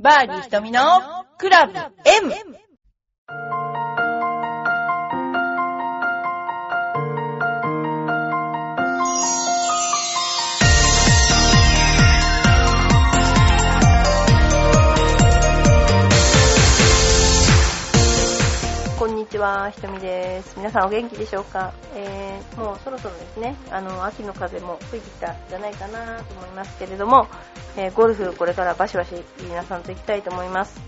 バーディー瞳のクラブ M! んにちは、ひとみです。皆さんお元気でしょうか、えー、もうそろそろですね、あの、秋の風も吹いてきたんじゃないかなと思いますけれども、えーゴルフこれからバシバシ皆さんと行きたいと思います。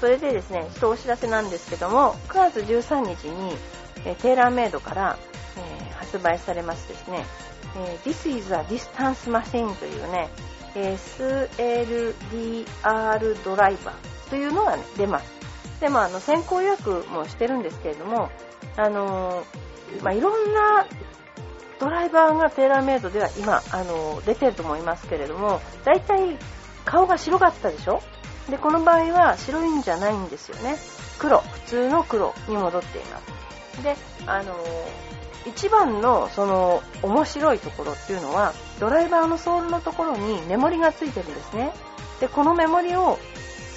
それでですね、ちょっとお知らせなんですけども、9月13日に、えーテーラーメイドから、え発売されますですね、え This is a Distance Machine というね、え SLDR ドライバーというのが、ね、出ます。でもあの先行予約もしてるんですけれども、あのまあ、いろんなドライバーがテーラーメイドでは今、あの出てると思いますけれども、大体顔が白かったでしょ？で、この場合は白いんじゃないんですよね。黒、普通の黒に戻っています。で、あの一番のその面白いところっていうのはドライバーのソールのところにメモリがついてるんですねでこのメモリを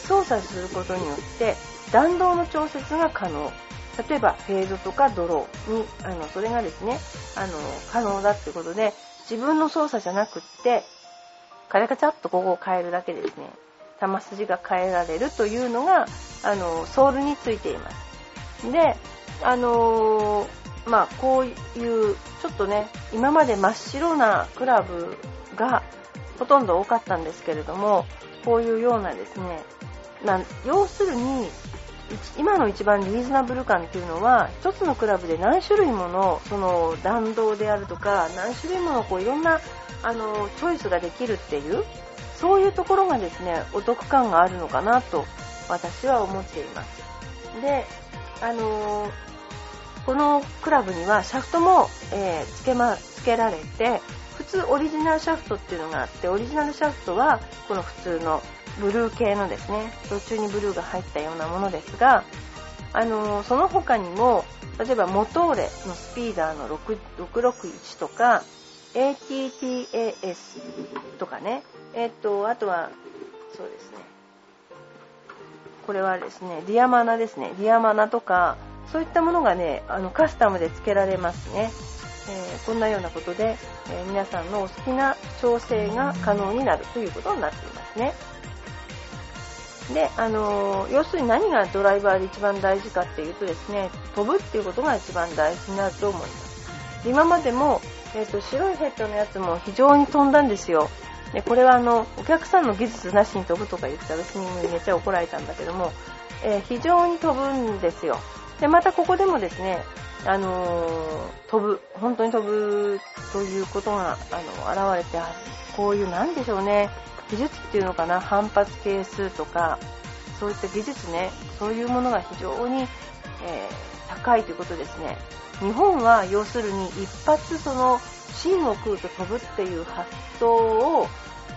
操作することによって弾道の調節が可能。例えばフェードとかドロー。にあのそれがですねあの可能だっていうことで自分の操作じゃなくってカチャカチャっとここを変えるだけですね球筋が変えられるというのがあのソールについています。であのーまあこういうちょっとね今まで真っ白なクラブがほとんど多かったんですけれどもこういうようなですねな要するに今の一番リーズナブル感っていうのは一つのクラブで何種類ものその弾道であるとか何種類ものこういろんなあのチョイスができるっていうそういうところがですねお得感があるのかなと私は思っています。であのこのクラブにはシャフトも、えー付けま、付けられて普通オリジナルシャフトっていうのがあってオリジナルシャフトはこの普通のブルー系のですね途中にブルーが入ったようなものですが、あのその他にも例えばモトーレのスピーダーの661とか ATTAS とかね、えっとあとはそうですね。これはですねディアマナですね。ディアマナとかそういったものがねあのカスタムで付けられますね、えーこんなようなことで、えー皆さんのお好きな調整が可能になるということになっていますね。で、あの要するに何がドライバーで一番大事かっていうとですね飛ぶっていうことが一番大事になると思います。今までも、えーと白いヘッドのやつも非常に飛んだんですよ。でこれはあのお客さんの技術なしに飛ぶとか言って私にめっちゃ怒られたんだけども、えー非常に飛ぶんですよ。でまたここでもですね、あのー飛ぶ本当に飛ぶということがあの現れてこういうなんでしょうね。技術っていうのかな反発係数とかそういった技術ねそういうものが非常に、えー高いということですね。日本は要するに一発その芯を食うと飛ぶっていう発想を、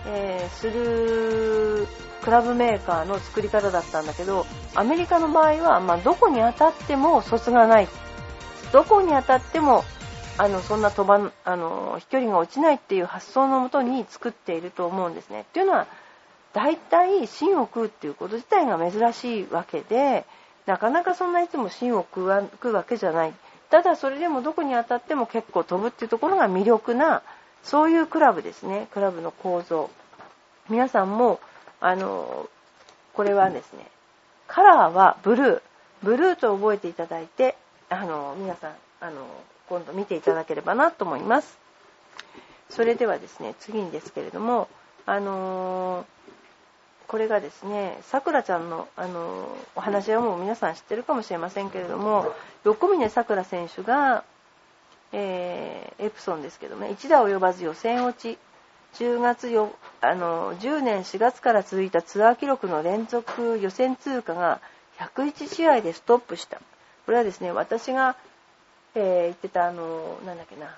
えーするクラブメーカーの作り方だったんだけどアメリカの場合は、まあ、どこに当たっても卒がない。どこに当たってもあのそんな飛ばあの飛距離が落ちないっていう発想のもとに作っていると思うんですね。っていうのは大体芯を食うっていうこと自体が珍しいわけでなかなかそんないつも芯を食わ食うわけじゃない。ただそれでもどこに当たっても結構飛ぶっていうところが魅力なそういうクラブですね。クラブの構造。皆さんもあのこれはですねカラーはブルー。ブルーと覚えていただいてあの皆さんあの今度見ていただければなと思います。それではですね次にですけれどもあのこれがですねさくらちゃんの、あのお話はもう皆さん知ってるかもしれませんけれども横峯さくら選手が、えーエプソンですけどね一打及ばず予選落ち10月よあの10年4月から続いたツアー記録の連続予選通過が101試合でストップした。これはですね私が、えー言ってたあのなんだっけな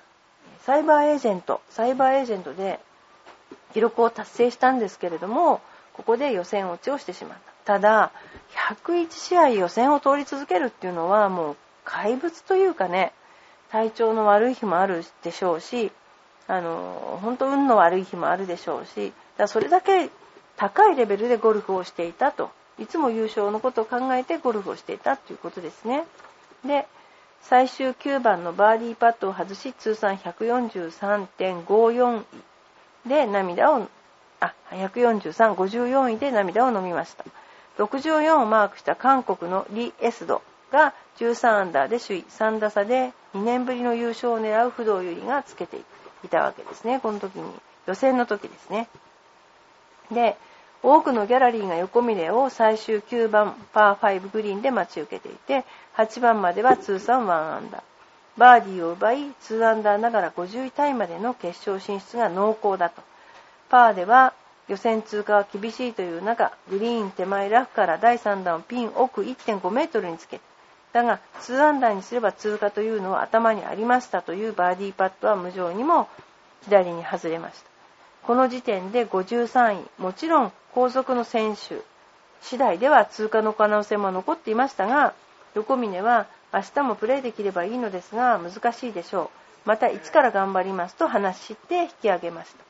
サイバーエージェントサイバーエージェントで記録を達成したんですけれどもここで予選落ちをしてしまったただ101試合予選を通り続けるっていうのはもう怪物というかね体調の悪い日もあるでしょうしあの本当運の悪い日もあるでしょうしだそれだけ高いレベルでゴルフをしていたと。いつも優勝のことを考えてゴルフをしていたということですね。で、最終9番のバーディーパットを外し、通算143.54位で涙を、あ、143、54位で涙を飲みました。64をマークした韓国のリ・エスドが13アンダーで首位、3打差で2年ぶりの優勝を狙う不動有利がつけていたわけですね。この時に、予選の時ですね。で、多くのギャラリーが横見れを最終9番パー5グリーンで待ち受けていて、8番までは通算1アンダー。バーディーを奪い、2アンダーながら50位タイまでの決勝進出が濃厚だと。パーでは予選通過は厳しいという中、グリーン手前ラフから第3弾をピン奥1.5メートルにつけだが、2アンダーにすれば通過というのは頭にありましたというバーディーパットは無情にも左に外れました。この時点で53位、もちろん後続の選手次第では通過の可能性も残っていましたが、横峰は明日もプレーできればいいのですが難しいでしょう。また一から頑張りますと話して引き上げました。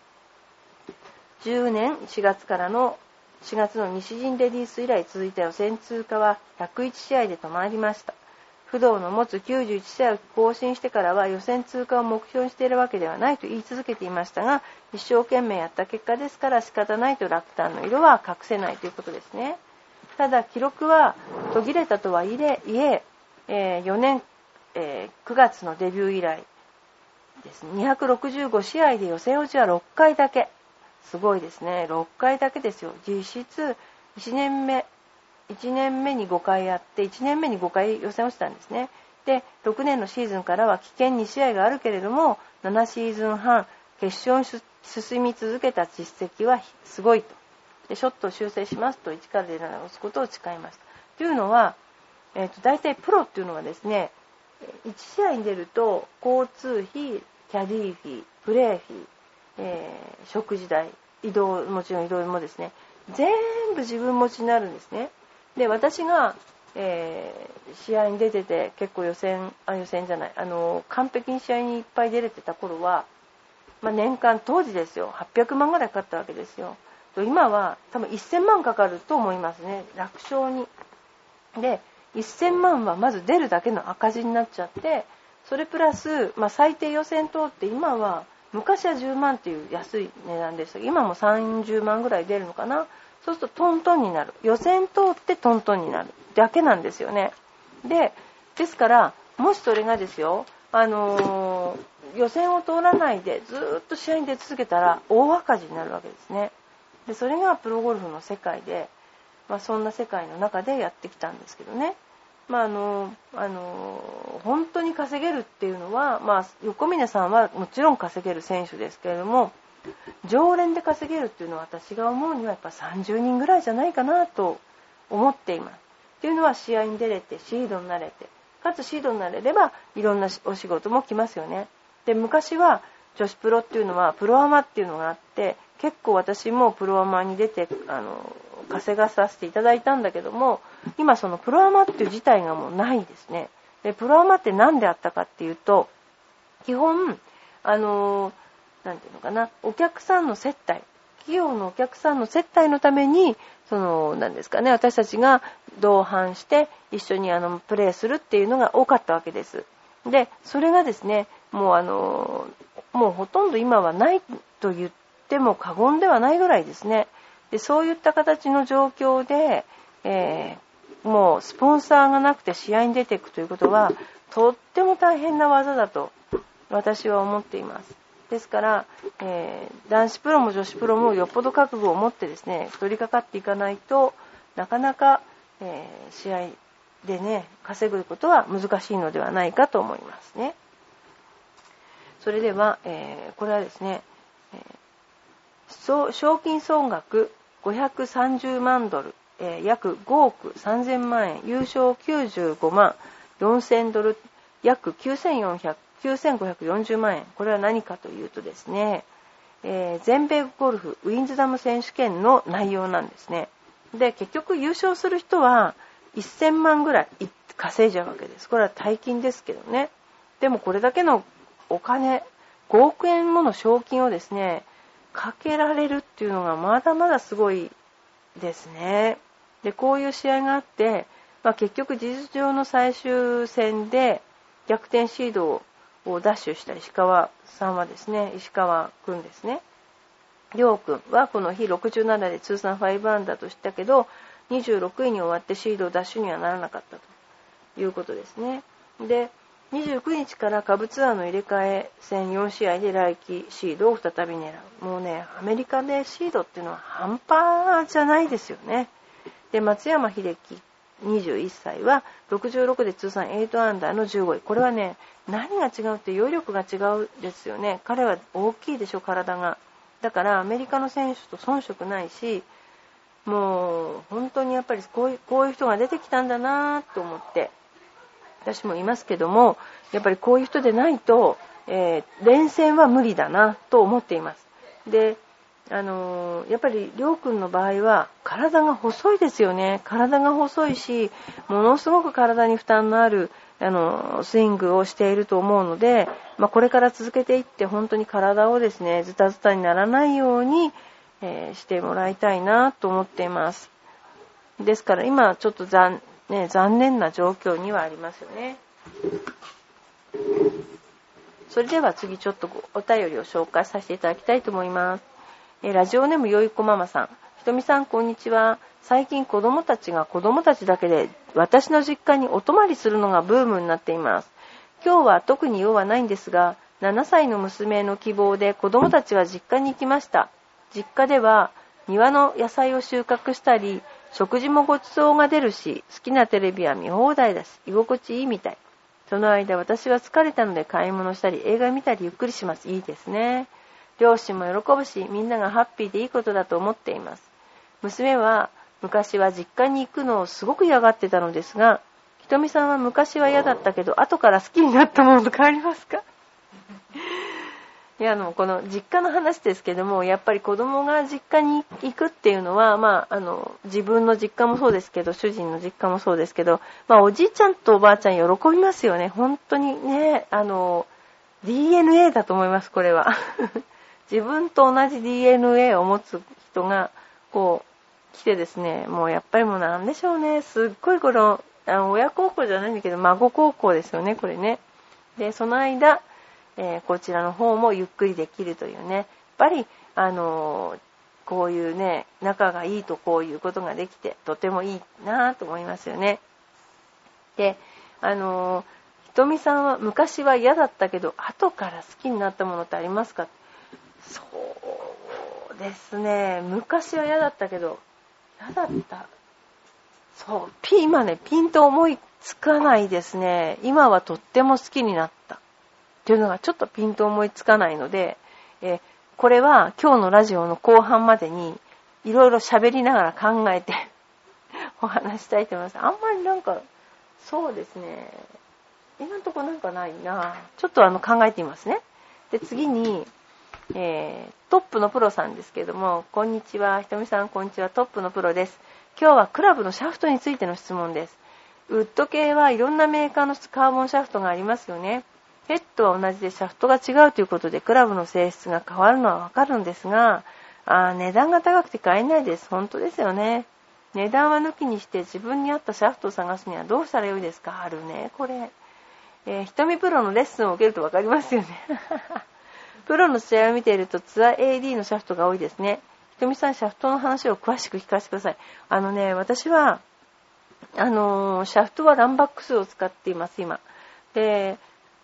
10年4月からの4月の西陣レディース以来続いた予選通過は101試合で止まりました。不動の持つ91試合を更新してからは予選通過を目標にしているわけではないと言い続けていましたが一生懸命やった結果ですから仕方ないと落胆の色は隠せないということですね。ただ記録は途切れたとはいええー、4年、えー、9月のデビュー以来です。ね265試合で予選落ちは6回だけ。すごいですね。6回だけですよ。実質1年目。1年目に5回やって1年目に5回予選落ちたんですね。で6年のシーズンからは危険2試合があるけれども7シーズン半決勝に進み続けた実績はすごいと。でショットを修正しますと1からで直すことを誓いました。というのは、えーと、大体プロっていうのはですね1試合に出ると交通費キャディーフィープレーフィー、えー、食事代移動もちろん移動もですね全部自分持ちになるんですね。で私が、えー、試合に出てて結構予選あ予選じゃないあの完璧に試合にいっぱい出れてた頃は、まあ、年間当時ですよ。800万ぐらいかかったわけですよ。と今は多分1000万かかると思いますね。楽勝に。で1000万はまず出るだけの赤字になっちゃってそれプラス、まあ、最低予選通って今は昔は10万っていう安い値段でした今も30万ぐらい出るのかな。そうするとトントンになる。予選通ってトントンになる。だけなんですよね。でですからもしそれがですよあのー、予選を通らないでずっと試合に出続けたら大赤字になるわけですね。でそれがプロゴルフの世界で、まあ、そんな世界の中でやってきたんですけどね。まああのあの本当に稼げるっていうのは、まあ、横峯さんはもちろん稼げる選手ですけれども常連で稼げるっていうのは私が思うにはやっぱ30人ぐらいじゃないかなと思っています。っていうのは試合に出れてシードになれてかつシードになれればいろんなお仕事も来ますよね。で昔は女子プロっていうのはプロアマっていうのがあって結構私もプロアマに出てあの稼がさせていただいたんだけども今そのプロアマっていう自体がもうないですね。でプロアマって何であったかっていうと基本あの何て言うのかな、お客さんの接待、企業のお客さんの接待のために、その、何ですかね、私たちが同伴して一緒にあの、プレーするっていうのが多かったわけです。で、それがですね、もうあの、もうほとんど今はないと言っても過言ではないぐらいですね。で、そういった形の状況で、えー、もうスポンサーがなくて試合に出ていくということは、とっても大変な技だと私は思っています。ですから、えー、男子プロも女子プロもよっぽど覚悟を持ってですね取り掛かっていかないとなかなか、えー、試合でね稼ぐことは難しいのではないかと思いますね。それでは、えー、これはですね、え賞金総額530万ドル、え約5億3000万円優勝95万4000ドル約9400 9540万円。これは何かというとですね、えー、全米ゴルフウィンズダム選手権の内容なんですね。で、結局優勝する人は1000万ぐらい稼いじゃうわけです。これは大金ですけどね。でもこれだけのお金、5億円もの賞金をですね、かけられるっていうのがまだまだすごいですね。で、こういう試合があって、まあ、結局事実上の最終戦で逆転シードをダッシュした石川さんはですね、石川くんですね。りょうくんはこの日67で通算5アンダーとしたけど、26位に終わってシードダッシュにはならなかったということですね。で、29日から下部ツアーの入れ替え戦4試合で来季シードを再び狙う。もうね、アメリカでシードっていうのは半端じゃないですよね。で、松山英樹21歳は66で通算8アンダーの15位。これはね、何が違うって揚力が違うですよね。彼は大きいでしょ、体が。だからアメリカの選手と遜色ないし、もう本当にやっぱりこういうこういう人が出てきたんだなと思って私もいますけどもやっぱりこういう人でないと、えー、連戦は無理だなと思っていますであの、やっぱりりょうくんの場合は体が細いですよね体が細いしものすごく体に負担のあるあのスイングをしていると思うので、まあ、これから続けていって本当に体をですねズタズタにならないようにえー、してもらいたいなと思っています。ですから今ちょっと残,、ね、残念な状況にはありますよね。それでは次ちょっとお便りを紹介させていただきたいと思います。え、ラジオネームよいこママさん。ひとみさんこんにちは。最近子供たちが子供たちだけで私の実家にお泊まりするのがブームになっています。今日は特に用はないんですが、7歳の娘の希望で子供たちは実家に行きました。実家では庭の野菜を収穫したり、食事もごちそうが出るし、好きなテレビは見放題だし、居心地いいみたい。その間私は疲れたので買い物したり、映画見たりゆっくりします。いいですね。両親も喜ぶし、みんながハッピーでいいことだと思っています。娘は昔は実家に行くのをすごく嫌がってたのですが、ひとみさんは昔は嫌だったけど、後から好きになったものと変わりますか？いやあのこの実家の話ですけどもやっぱり子供が実家に行くっていうのは、まあ、あの自分の実家もそうですけど主人の実家もそうですけど、まあ、おじいちゃんとおばあちゃん喜びますよね。本当にねあの DNA だと思いますこれは。自分と同じ DNA を持つ人がこう来てですねもうやっぱりもうなんでしょうね。すっごいこのあの親孝行じゃないんだけど孫孝行ですよねこれね。でその間えー、こちらの方もゆっくりできるというね、やっぱり、あのー、こういうね、仲がいいとこういうことができて、とてもいいなと思いますよね。で、あのー、ひとみさんは昔は嫌だったけど、後から好きになったものってありますか？そうですね、昔は嫌だったけど、嫌だった。そう、ピ今ね、ピンと思いつかないですね。今はとっても好きになった。っていうのがちょっとピンと思いつかないので、えこれは今日のラジオの後半までにいろいろ喋りながら考えて お話したいと思います。あんまりなんか、そうですね。今んとこなんかないなちょっとあの考えてみますね。で、次に、えー、トップのプロさんですけども、こんにちは。ひとみさん、こんにちは。トップのプロです。今日はクラブのシャフトについての質問です。ウッド系はいろんなメーカーのカーボンシャフトがありますよね。ヘッドは同じでシャフトが違うということでクラブの性質が変わるのはわかるんですが、あ値段が高くて買えないです。本当ですよね。値段は抜きにして自分に合ったシャフトを探すにはどうしたらよいですか？あるね、これ。えー、瞳プロのレッスンを受けるとわかりますよね。プロの試合を見ているとツアー AD のシャフトが多いですね。ひとみさん、シャフトの話を詳しく聞かせてください。あのね、私は、あのー、シャフトはランバックスを使っています、今。で、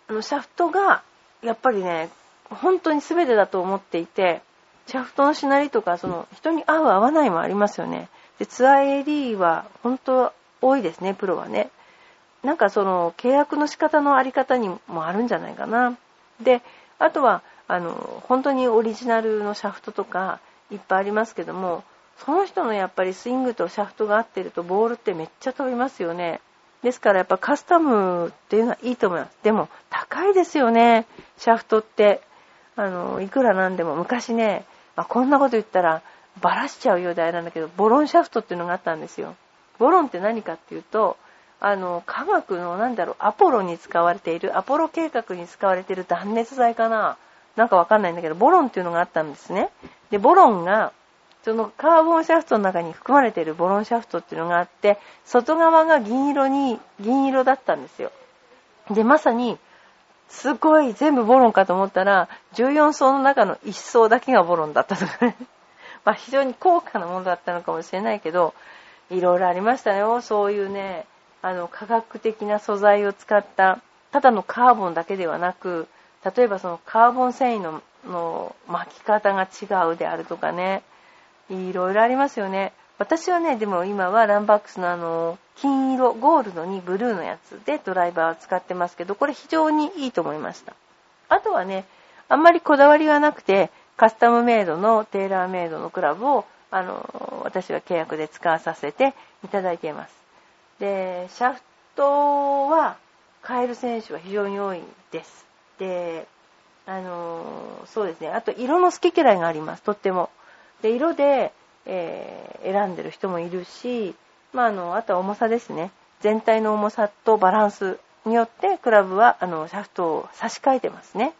あのシャフトがやっぱりね本当に全てだと思っていてシャフトのしなりとかその人に合う合わないもありますよねでツアー AD は本当多いですねプロはねなんかその契約の仕方のあり方にもあるんじゃないかなであとはあの本当にオリジナルのシャフトとかいっぱいありますけどもその人のやっぱりスイングとシャフトが合ってるとボールってめっちゃ飛びますよねですからやっぱカスタムっていうのはいいと思います。でも高いですよね、シャフトって。あの、いくらなんでも昔ね、まあ、こんなこと言ったらバラしちゃうようであれなんだけど、ボロンシャフトっていうのがあったんですよ。ボロンって何かっていうと、あの、科学のなんだろう、アポロに使われている、アポロ計画に使われている断熱材かななんかわかんないんだけど、ボロンっていうのがあったんですね。で、ボロンが、そのカーボンシャフトの中に含まれているボロンシャフトっていうのがあって、外側が銀色に、銀色だったんですよ。で、まさに、すごい全部ボロンかと思ったら、14層の中の1層だけがボロンだったとかね。まあ非常に高価なものだったのかもしれないけど、いろいろありましたよ。そういうね、あの、科学的な素材を使った、ただのカーボンだけではなく、例えばそのカーボン繊維のの巻き方が違うであるとかね、いろいろありますよね。私はね、でも今はランバックスのあの、金色、ゴールドにブルーのやつでドライバーを使ってますけど、これ非常にいいと思いました。あとはね、あんまりこだわりがなくて、カスタムメイドのテーラーメイドのクラブを、あの、私は契約で使わさせていただいています。で、シャフトは変える選手は非常に多いです。で、あの、そうですね。あと色の好き嫌いがあります、とっても。で、色で、えー、選んでる人もいるし、まあ、あの、あとは重さですね。全体の重さとバランスによってクラブはあのシャフトを差し替えてますね。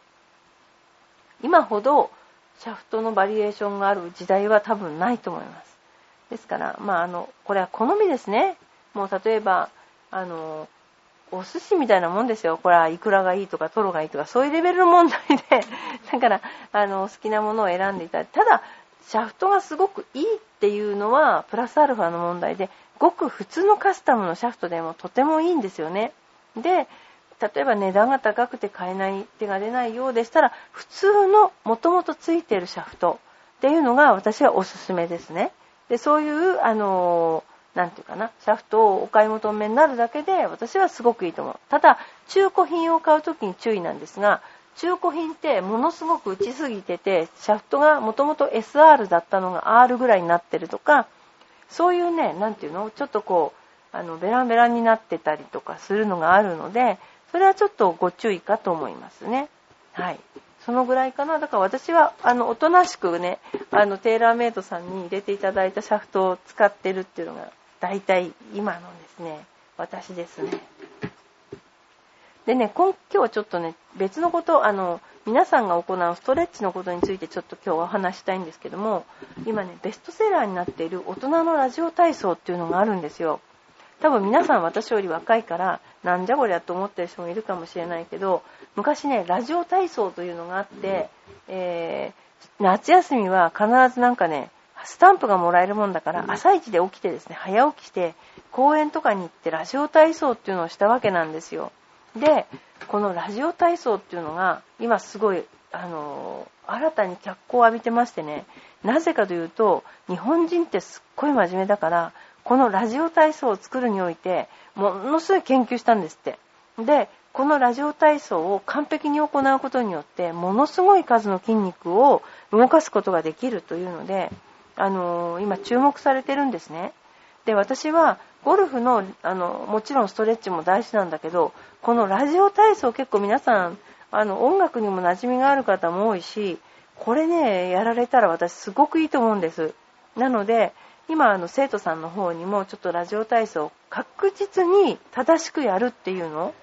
今ほどシャフトのバリエーションがある時代は多分ないと思います。ですから、まあ、あの、これは好みですね。もう例えば、あの、お寿司みたいなもんですよ。これはイクラがいいとかトロがいいとか、そういうレベルの問題で、だから、あの、好きなものを選んでいた。だただ、シャフトがすごくいいっていうのはプラスアルファの問題でごく普通のカスタムのシャフトでもとてもいいんですよね。で例えば値段が高くて買えない手が出ないようでしたら普通のもともとついているシャフトっていうのが私はおすすめですね。でそういうあのなんていうかな、シャフトをお買い求めになるだけで私はすごくいいと思う。ただ、中古品を買うときに注意なんですが、中古品ってものすごく打ちすぎてて、シャフトがもともと SR だったのが R ぐらいになってるとか、そういうね、なんていうのちょっとこう、あの、ベランベランになってたりとかするのがあるので、それはちょっとご注意かと思いますね。はい。そのぐらいかな。だから私は、あの、おとなしくね、あの、テーラーメイドさんに入れていただいたシャフトを使ってるっていうのが、大体今のですね、私ですね。でね、今今日ちょっとね、別のこと、あの、皆さんが行うストレッチのことについてちょっと今日はお話したいんですけども、今ね、ベストセラーになっている大人のラジオ体操っていうのがあるんですよ。多分皆さん私より若いから、なんじゃこりゃと思ってる人もいるかもしれないけど、昔ね、ラジオ体操というのがあって、えー、夏休みは必ずなんかね、スタンプがもらえるもんだから、朝一で起きてですね、早起きして、公園とかに行ってラジオ体操っていうのをしたわけなんですよ。で、このラジオ体操っていうのが、今すごい、あの新たに脚光を浴びてましてね、なぜかというと、日本人ってすっごい真面目だから、このラジオ体操を作るにおいて、ものすごい研究したんですって。で、このラジオ体操を完璧に行うことによって、ものすごい数の筋肉を動かすことができるというので、あの今注目されてるんですね。で、私はゴルフの、あの、もちろんストレッチも大事なんだけど、このラジオ体操結構皆さん、あの、音楽にも馴染みがある方も多いし、これね、やられたら私すごくいいと思うんです。なので、今、あの、生徒さんの方にもちょっとラジオ体操確実に正しくやるっていうの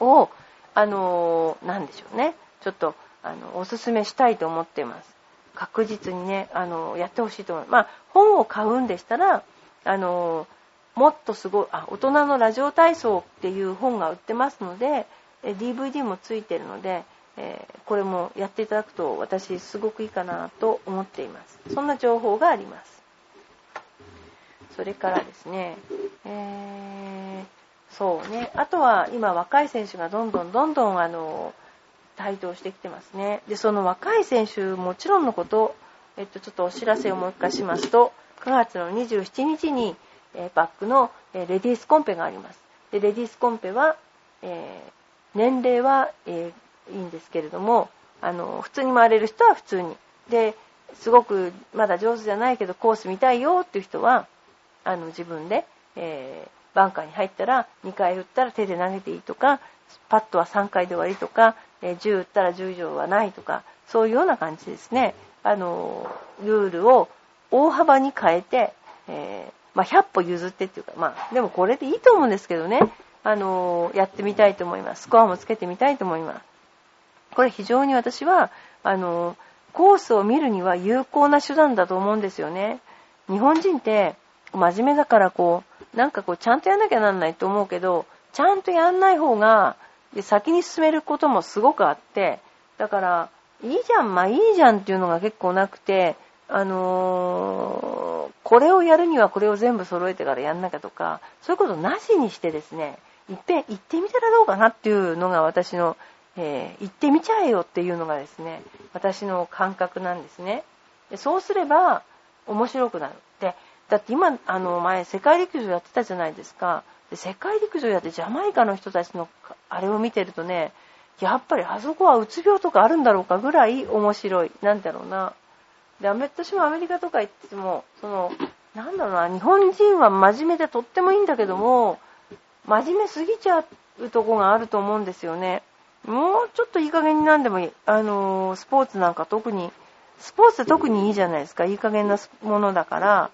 を、あの、なんでしょうね。ちょっと、あの、おすすめしたいと思ってます。確実にね、あの、やってほしいと思います。まあ、本を買うんでしたら、あの、もっとすごい、あ、大人のラジオ体操っていう本が売ってますので、DVD もついてるので、えー、これもやっていただくと私すごくいいかなと思っています。そんな情報があります。それからですね、えー、そうね、あとは今若い選手がどんどんどんどんあの、台頭してきてますね。で、その若い選手もちろんのこと、えっと、ちょっとお知らせをもう一回しますと、9月の27日に、えバックの、えレディースコンペがあります。でレディースコンペは、えー、年齢は、えー、いいんですけれども、あの、普通に回れる人は普通に。で、すごくまだ上手じゃないけどコース見たいよっていう人は、あの、自分で、えー、バンカーに入ったら2回打ったら手で投げていいとか、パットは3回で終わりとか、え10打ったら10以上はないとか、そういうような感じですね。あの、ルールを大幅に変えて、えーまあ、100歩譲ってっていうか、まあ、でもこれでいいと思うんですけどね、あの、やってみたいと思います。スコアもつけてみたいと思います。これ非常に私は、あの、コースを見るには有効な手段だと思うんですよね。日本人って真面目だからこう、なんかこうちゃんとやんなきゃなんないと思うけど、ちゃんとやんない方が、で先に進めることもすごくあって、だから、いいじゃん、まあいいじゃんっていうのが結構なくて、あのー、これをやるにはこれを全部揃えてからやんなきゃとか、そういうことなしにしてですね、いっぺん行ってみたらどうかなっていうのが私のえー、行ってみちゃえよっていうのがですね、私の感覚なんですね。でそうすれば面白くなる。で、だって今、あの、前、世界陸上やってたじゃないですか。で世界陸上やってジャマイカの人たちのあれを見てるとね、やっぱりあそこはうつ病とかあるんだろうかぐらい面白い。なんだろうな。で、私もアメリカとか行っても、その、なんだろうな、日本人は真面目でとってもいいんだけども、真面目すぎちゃうとこがあると思うんですよね。もうちょっといい加減になんでもいい。あのー、スポーツなんか特に、スポーツって特にいいじゃないですか。いい加減なものだから、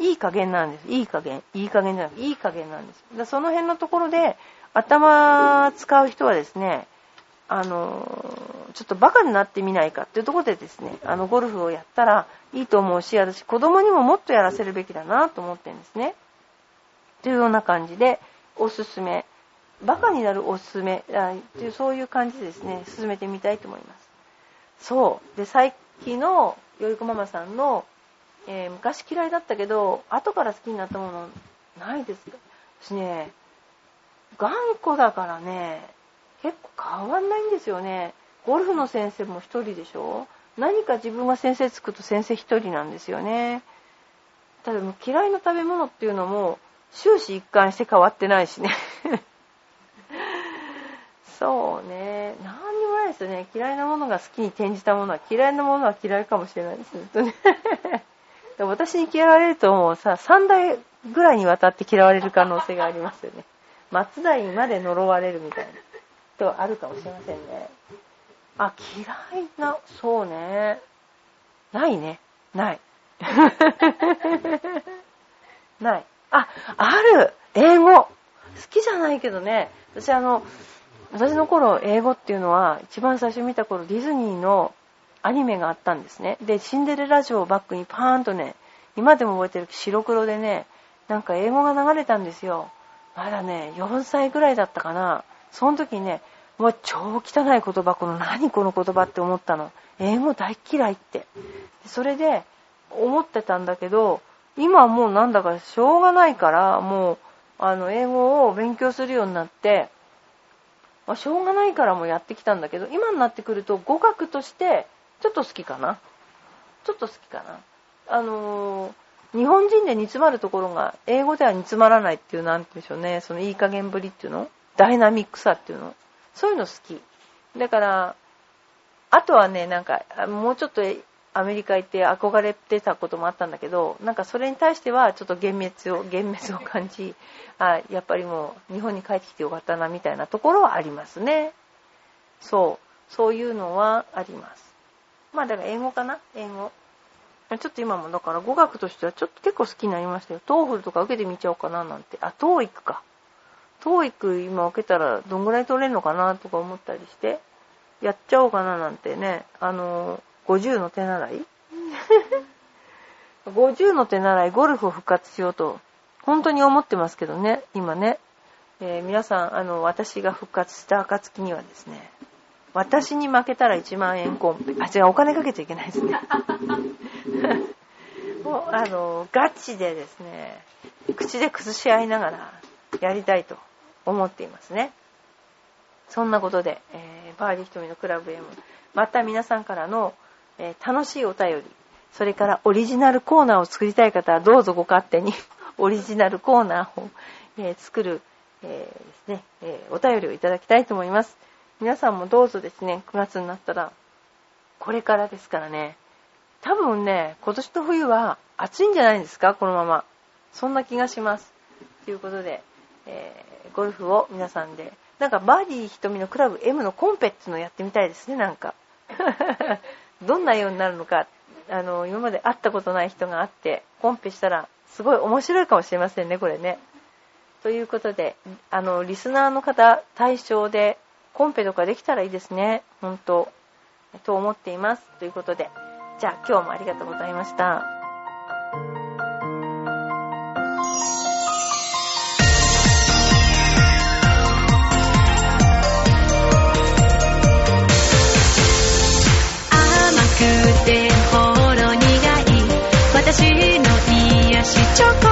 いい加減なんです。いい加減。いい加減じゃなくて、いい加減なんです。だその辺のところで、頭使う人はですね、あの、ちょっとバカになってみないかっていうところでですね、あの、ゴルフをやったらいいと思うし、私、子供にももっとやらせるべきだなと思ってるんですね。というような感じで、おすすめバカになるおすすめあっていうそういう感じでですね進めてみたいと思いますそうで最近のよいこママさんの、えー、昔嫌いだったけど後から好きになったものないですか？私ね頑固だからね結構変わんないんですよねゴルフの先生も1人でしょ？何か自分が先生つくと先生1人なんですよねただもう嫌いな食べ物っていうのも終始一貫して変わってないしね そうね。何にもないですよね。嫌いなものが好きに転じたものは嫌いなものは嫌いかもしれないですね。私に嫌われるともうさ、3代ぐらいにわたって嫌われる可能性がありますよね。松代まで呪われるみたいな。とあるかもしれませんね。あ、嫌いな、そうね。ないね。ない。ない。あ、ある英語好きじゃないけどね。私あの、私の頃英語っていうのは一番最初見た頃ディズニーのアニメがあったんですね。でシンデレラ城をバックにパーンとね今でも覚えてる白黒でねなんか英語が流れたんですよ。まだね4歳ぐらいだったかな。その時にねもう超汚い言葉。この何この言葉って思ったの。英語大嫌いって。それで思ってたんだけど今はもうなんだかしょうがないからもうあの英語を勉強するようになってまあ、しょうがないからもやってきたんだけど、今になってくると語学としてちょっと好きかな？ちょっと好きかな？あのー、日本人で煮詰まるところが英語では煮詰まらないっていう、なんて言うんでしょうね、そのいい加減ぶりっていうの？ダイナミックさっていうの？そういうの好き。だから、あとはね、なんか、もうちょっとアメリカ行って憧れてたこともあったんだけど、なんかそれに対してはちょっと幻滅を、幻滅を感じ、あやっぱりもう日本に帰ってきてよかったなみたいなところはありますね。そう。そういうのはあります。まあだから英語かな英語。ちょっと今もだから語学としてはちょっと結構好きになりましたよ。 TOEFL とか受けてみちゃおうかななんて。あ、 TOEIC か。トーイック今受けたらどんぐらい取れるのかなとか思ったりして、やっちゃおうかななんてね。あの、50の手習い 50の手習い、ゴルフを復活しようと本当に思ってますけどね、今ね。えー、皆さん、あの、私が復活した暁にはですね、私に負けたら1万円コンペ。あ、違う、お金かけちゃいけないですね。もう、あの、ガチでですね、口で崩し合いながらやりたいと思っていますね。そんなことで、えー、バーディー瞳のクラブ M、また皆さんからの、えー、楽しいお便り、それからオリジナルコーナーを作りたい方はどうぞご勝手に オリジナルコーナーを、えー、作る、えー、ですね、えー、お便りをいただきたいと思います。皆さんもどうぞですね、9月になったら、これからですからね、多分ね、今年の冬は暑いんじゃないですか、このまま。そんな気がします。ということで、えー、ゴルフを皆さんで、なんかバーディー瞳のクラブ M のコンペっていうのをやってみたいですね、なんか。どんなようになるのか、あの、今まで会ったことない人が会って、コンペしたらすごい面白いかもしれませんね、これね。ということで、あの、リスナーの方対象でコンペとかできたらいいですね。本当と思っています。ということで、じゃあ今日もありがとうございました。私の癒しチョコ